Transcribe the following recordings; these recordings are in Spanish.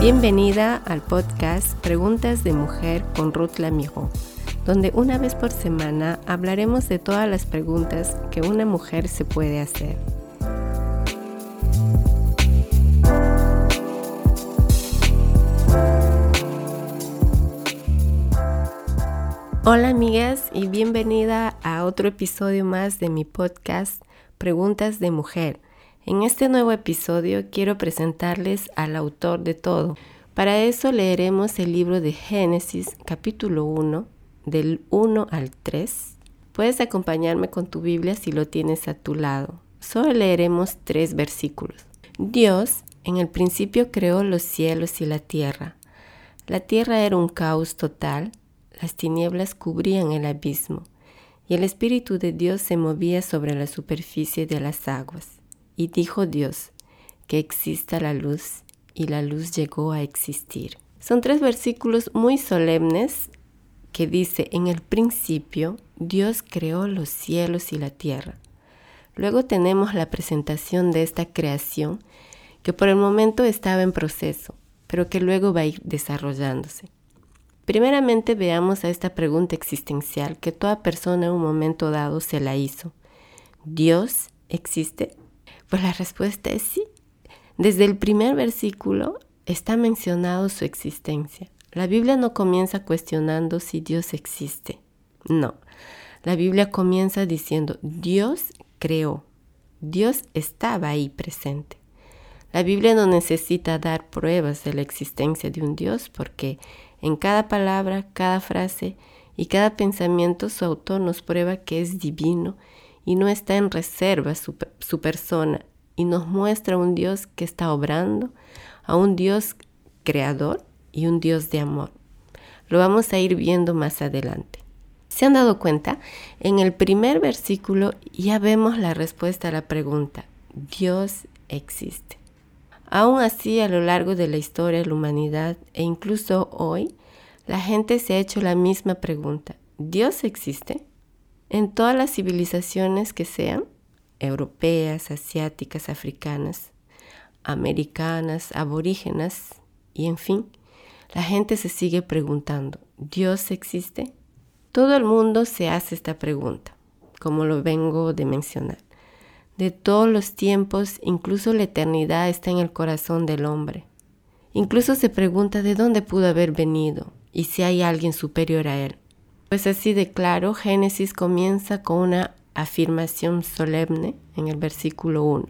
Bienvenida al podcast Preguntas de Mujer con Ruth Lamijo, donde una vez por semana hablaremos de todas las preguntas que una mujer se puede hacer. Hola amigas y bienvenida a otro episodio más de mi podcast Preguntas de Mujer en este nuevo episodio quiero presentarles al autor de todo. Para eso leeremos el libro de Génesis capítulo 1, del 1 al 3. Puedes acompañarme con tu Biblia si lo tienes a tu lado. Solo leeremos tres versículos. Dios en el principio creó los cielos y la tierra. La tierra era un caos total, las tinieblas cubrían el abismo, y el Espíritu de Dios se movía sobre la superficie de las aguas. Y dijo Dios, que exista la luz, y la luz llegó a existir. Son tres versículos muy solemnes que dice, en el principio Dios creó los cielos y la tierra. Luego tenemos la presentación de esta creación que por el momento estaba en proceso, pero que luego va a ir desarrollándose. Primeramente veamos a esta pregunta existencial que toda persona en un momento dado se la hizo. ¿Dios existe? Pues la respuesta es sí. Desde el primer versículo está mencionado su existencia. La Biblia no comienza cuestionando si Dios existe. No. La Biblia comienza diciendo, Dios creó. Dios estaba ahí presente. La Biblia no necesita dar pruebas de la existencia de un Dios porque en cada palabra, cada frase y cada pensamiento su autor nos prueba que es divino y no está en reserva su, su persona y nos muestra un Dios que está obrando, a un Dios creador y un Dios de amor. Lo vamos a ir viendo más adelante. ¿Se han dado cuenta? En el primer versículo ya vemos la respuesta a la pregunta, Dios existe. Aún así, a lo largo de la historia de la humanidad e incluso hoy, la gente se ha hecho la misma pregunta, ¿Dios existe? En todas las civilizaciones que sean, europeas, asiáticas, africanas, americanas, aborígenas y en fin, la gente se sigue preguntando, ¿Dios existe? Todo el mundo se hace esta pregunta, como lo vengo de mencionar. De todos los tiempos, incluso la eternidad está en el corazón del hombre. Incluso se pregunta de dónde pudo haber venido y si hay alguien superior a él. Pues así de claro, Génesis comienza con una afirmación solemne en el versículo 1.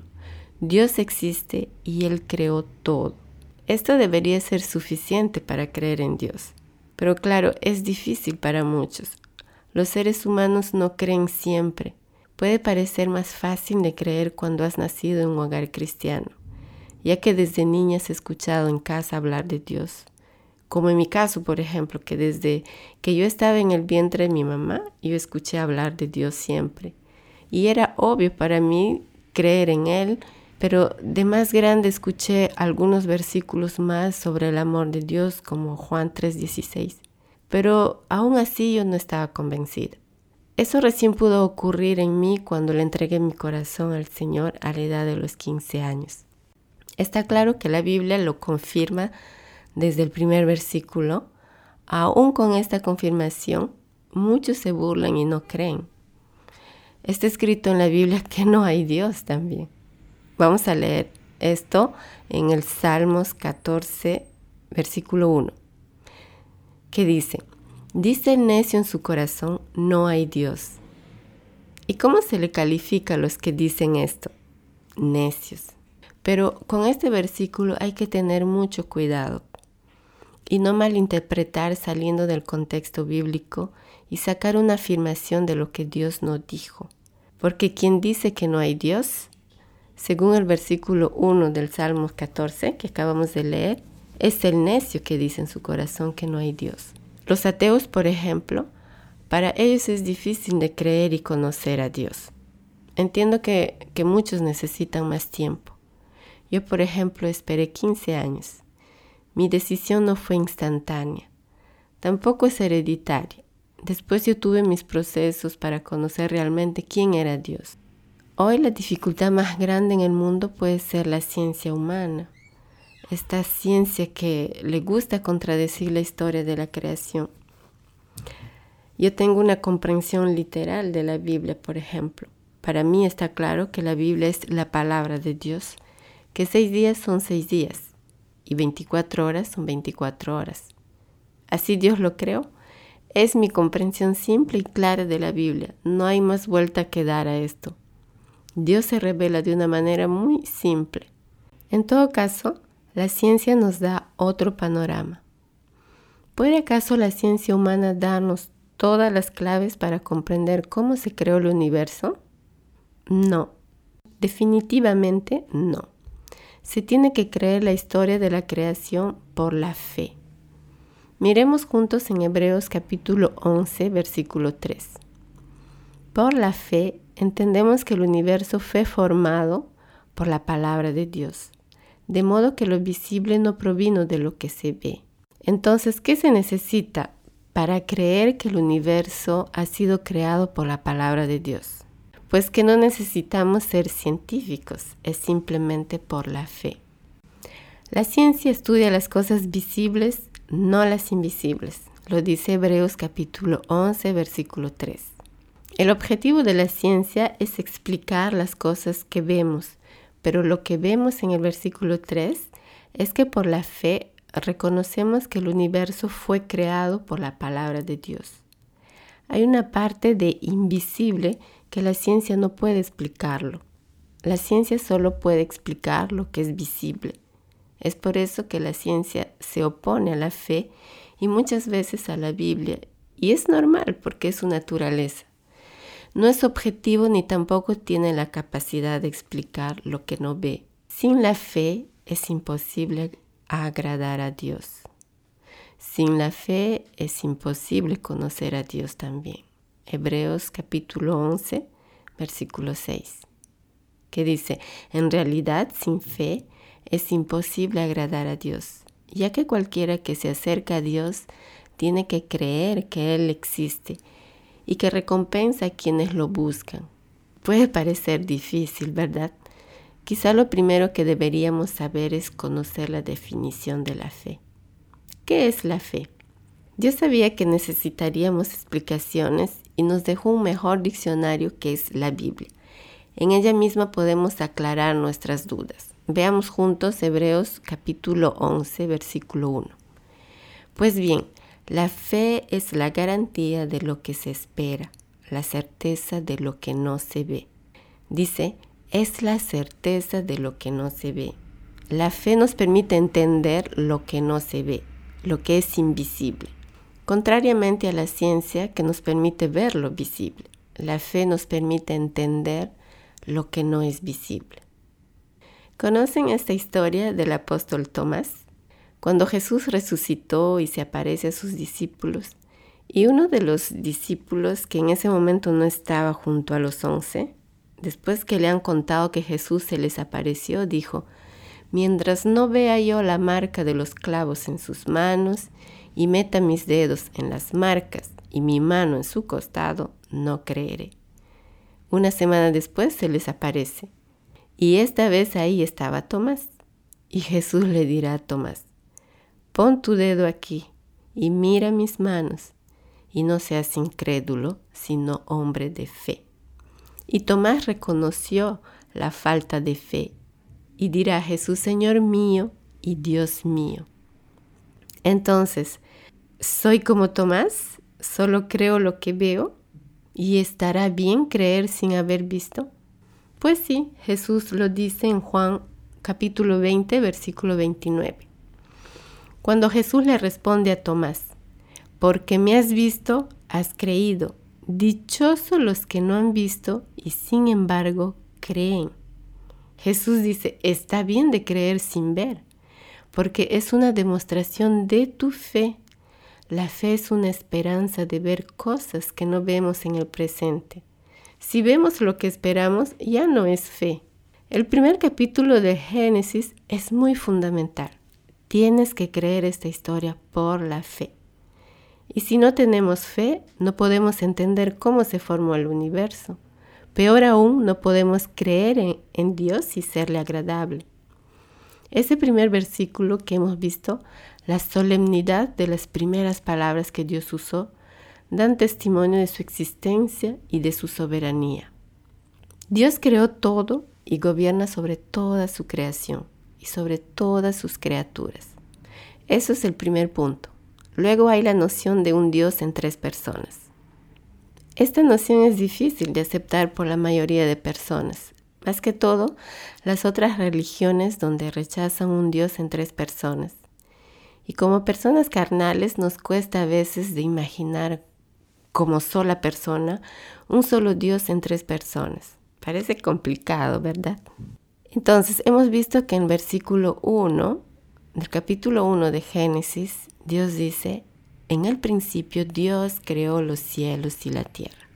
Dios existe y Él creó todo. Esto debería ser suficiente para creer en Dios. Pero claro, es difícil para muchos. Los seres humanos no creen siempre. Puede parecer más fácil de creer cuando has nacido en un hogar cristiano, ya que desde niña has escuchado en casa hablar de Dios como en mi caso, por ejemplo, que desde que yo estaba en el vientre de mi mamá, yo escuché hablar de Dios siempre. Y era obvio para mí creer en Él, pero de más grande escuché algunos versículos más sobre el amor de Dios, como Juan 3:16. Pero aún así yo no estaba convencida. Eso recién pudo ocurrir en mí cuando le entregué mi corazón al Señor a la edad de los 15 años. Está claro que la Biblia lo confirma desde el primer versículo, aún con esta confirmación, muchos se burlan y no creen. Está escrito en la Biblia que no hay Dios también. Vamos a leer esto en el Salmos 14, versículo 1, que dice, dice el necio en su corazón, no hay Dios. ¿Y cómo se le califica a los que dicen esto? Necios. Pero con este versículo hay que tener mucho cuidado y no malinterpretar saliendo del contexto bíblico y sacar una afirmación de lo que Dios no dijo. Porque quien dice que no hay Dios, según el versículo 1 del Salmo 14 que acabamos de leer, es el necio que dice en su corazón que no hay Dios. Los ateos, por ejemplo, para ellos es difícil de creer y conocer a Dios. Entiendo que, que muchos necesitan más tiempo. Yo, por ejemplo, esperé 15 años mi decisión no fue instantánea, tampoco es hereditaria. Después yo tuve mis procesos para conocer realmente quién era Dios. Hoy la dificultad más grande en el mundo puede ser la ciencia humana. esta ciencia que le gusta contradecir la historia de la creación. Yo tengo una comprensión literal de la Biblia, por ejemplo. Para mí está claro que la Biblia es la palabra de Dios, que seis días son seis días y 24 horas son 24 horas. Así Dios lo creó. Es mi comprensión simple y clara de la Biblia. No hay más vuelta que dar a esto. Dios se revela de una manera muy simple. En todo caso, la ciencia nos da otro panorama. ¿Puede acaso la ciencia humana darnos todas las claves para comprender cómo se creó el universo? No, definitivamente no. Se tiene que creer la historia de la creación por la fe. Miremos juntos en Hebreos capítulo 11, versículo 3. Por la fe entendemos que el universo fue formado por la palabra de Dios, de modo que lo visible no provino de lo que se ve. Entonces, ¿qué se necesita para creer que el universo ha sido creado por la palabra de Dios? Pues que no necesitamos ser científicos, es simplemente por la fe. La ciencia estudia las cosas visibles, no las invisibles. Lo dice Hebreos capítulo 11, versículo 3. El objetivo de la ciencia es explicar las cosas que vemos, pero lo que vemos en el versículo 3 es que por la fe reconocemos que el universo fue creado por la palabra de Dios. Hay una parte de invisible que la ciencia no puede explicarlo. La ciencia solo puede explicar lo que es visible. Es por eso que la ciencia se opone a la fe y muchas veces a la Biblia, y es normal porque es su naturaleza. No es objetivo ni tampoco tiene la capacidad de explicar lo que no ve. Sin la fe es imposible agradar a Dios. Sin la fe es imposible conocer a Dios también. Hebreos capítulo 11, versículo 6, que dice, en realidad sin fe es imposible agradar a Dios, ya que cualquiera que se acerca a Dios tiene que creer que Él existe y que recompensa a quienes lo buscan. Puede parecer difícil, ¿verdad? Quizá lo primero que deberíamos saber es conocer la definición de la fe. ¿Qué es la fe? Dios sabía que necesitaríamos explicaciones y nos dejó un mejor diccionario que es la Biblia. En ella misma podemos aclarar nuestras dudas. Veamos juntos Hebreos capítulo 11, versículo 1. Pues bien, la fe es la garantía de lo que se espera, la certeza de lo que no se ve. Dice, es la certeza de lo que no se ve. La fe nos permite entender lo que no se ve, lo que es invisible. Contrariamente a la ciencia que nos permite ver lo visible, la fe nos permite entender lo que no es visible. ¿Conocen esta historia del apóstol Tomás? Cuando Jesús resucitó y se aparece a sus discípulos, y uno de los discípulos que en ese momento no estaba junto a los once, después que le han contado que Jesús se les apareció, dijo, mientras no vea yo la marca de los clavos en sus manos y meta mis dedos en las marcas y mi mano en su costado, no creeré. Una semana después se les aparece, y esta vez ahí estaba Tomás. Y Jesús le dirá a Tomás, Pon tu dedo aquí y mira mis manos, y no seas incrédulo, sino hombre de fe. Y Tomás reconoció la falta de fe y dirá a Jesús, Señor mío y Dios mío. Entonces, ¿soy como Tomás? ¿Solo creo lo que veo? ¿Y estará bien creer sin haber visto? Pues sí, Jesús lo dice en Juan capítulo 20, versículo 29. Cuando Jesús le responde a Tomás, porque me has visto, has creído. Dichosos los que no han visto y sin embargo creen. Jesús dice, está bien de creer sin ver, porque es una demostración de tu fe. La fe es una esperanza de ver cosas que no vemos en el presente. Si vemos lo que esperamos, ya no es fe. El primer capítulo de Génesis es muy fundamental. Tienes que creer esta historia por la fe. Y si no tenemos fe, no podemos entender cómo se formó el universo. Peor aún, no podemos creer en, Dios y serle agradable. Ese primer versículo que hemos visto, la solemnidad de las primeras palabras que Dios usó, dan testimonio de su existencia y de su soberanía. Dios creó todo y gobierna sobre toda su creación y sobre todas sus criaturas. Eso es el primer punto. Luego hay la noción de un Dios en tres personas. Esta noción es difícil de aceptar por la mayoría de personas, más que todo las otras religiones donde rechazan un Dios en tres personas. Y como personas carnales nos cuesta a veces de imaginar como sola persona un solo Dios en tres personas. Parece complicado, ¿verdad? Entonces, hemos visto que en versículo 1 del capítulo 1 de Génesis, Dios dice, en el principio Dios creó los cielos y la tierra.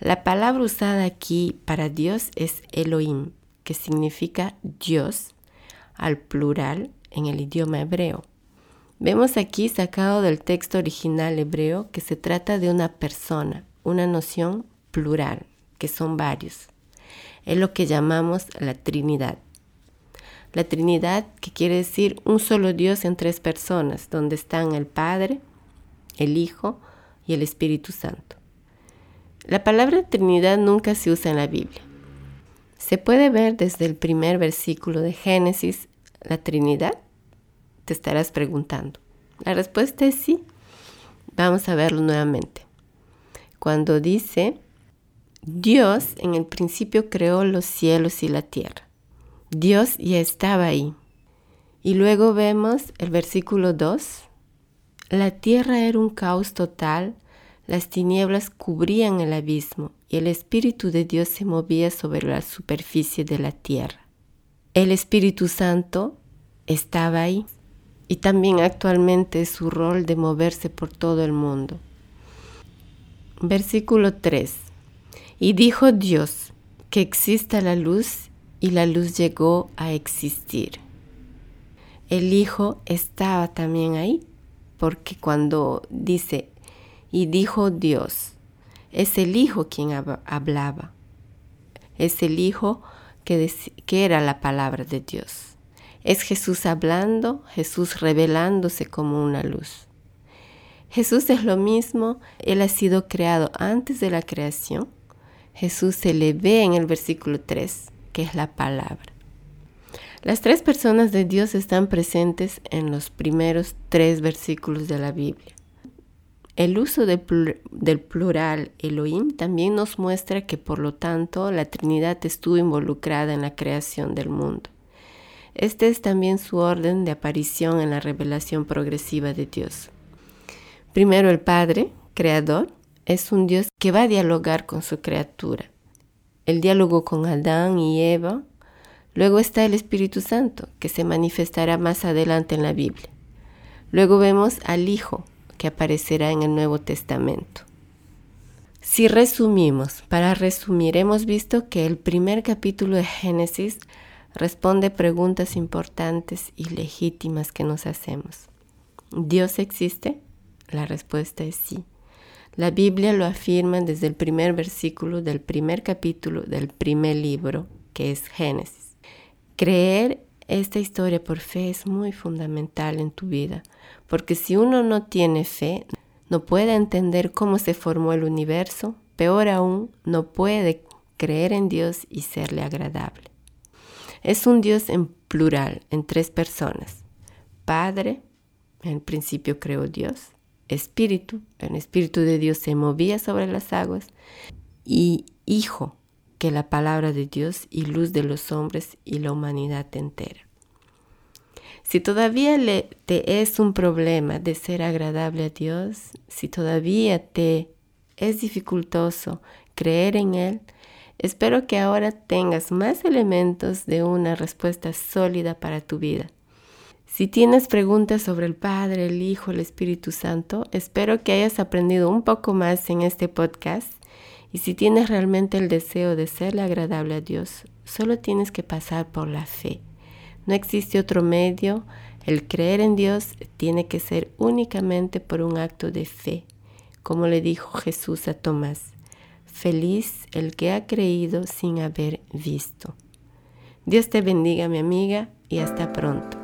La palabra usada aquí para Dios es Elohim, que significa Dios al plural en el idioma hebreo. Vemos aquí sacado del texto original hebreo que se trata de una persona, una noción plural, que son varios. Es lo que llamamos la Trinidad. La Trinidad, que quiere decir un solo Dios en tres personas, donde están el Padre, el Hijo y el Espíritu Santo. La palabra Trinidad nunca se usa en la Biblia. Se puede ver desde el primer versículo de Génesis la Trinidad. Te estarás preguntando. La respuesta es sí. Vamos a verlo nuevamente. Cuando dice, Dios en el principio creó los cielos y la tierra. Dios ya estaba ahí. Y luego vemos el versículo 2. La tierra era un caos total, las tinieblas cubrían el abismo y el Espíritu de Dios se movía sobre la superficie de la tierra. El Espíritu Santo estaba ahí y también actualmente es su rol de moverse por todo el mundo. Versículo 3. Y dijo Dios, que exista la luz y la luz llegó a existir. El Hijo estaba también ahí, porque cuando dice, y dijo Dios, es el Hijo quien hablaba, es el Hijo que, que era la palabra de Dios. Es Jesús hablando, Jesús revelándose como una luz. Jesús es lo mismo, Él ha sido creado antes de la creación. Jesús se le ve en el versículo 3 que es la palabra. Las tres personas de Dios están presentes en los primeros tres versículos de la Biblia. El uso del plural Elohim también nos muestra que por lo tanto la Trinidad estuvo involucrada en la creación del mundo. Este es también su orden de aparición en la revelación progresiva de Dios. Primero el Padre, Creador, es un Dios que va a dialogar con su criatura el diálogo con Adán y Eva. Luego está el Espíritu Santo, que se manifestará más adelante en la Biblia. Luego vemos al Hijo, que aparecerá en el Nuevo Testamento. Si resumimos, para resumir, hemos visto que el primer capítulo de Génesis responde preguntas importantes y legítimas que nos hacemos. ¿Dios existe? La respuesta es sí. La Biblia lo afirma desde el primer versículo del primer capítulo del primer libro, que es Génesis. Creer esta historia por fe es muy fundamental en tu vida, porque si uno no tiene fe, no puede entender cómo se formó el universo, peor aún, no puede creer en Dios y serle agradable. Es un Dios en plural, en tres personas. Padre, en principio creó Dios espíritu, el espíritu de Dios se movía sobre las aguas, y hijo, que la palabra de Dios y luz de los hombres y la humanidad entera. Si todavía te es un problema de ser agradable a Dios, si todavía te es dificultoso creer en Él, espero que ahora tengas más elementos de una respuesta sólida para tu vida. Si tienes preguntas sobre el Padre, el Hijo, el Espíritu Santo, espero que hayas aprendido un poco más en este podcast. Y si tienes realmente el deseo de serle agradable a Dios, solo tienes que pasar por la fe. No existe otro medio. El creer en Dios tiene que ser únicamente por un acto de fe, como le dijo Jesús a Tomás. Feliz el que ha creído sin haber visto. Dios te bendiga, mi amiga, y hasta pronto.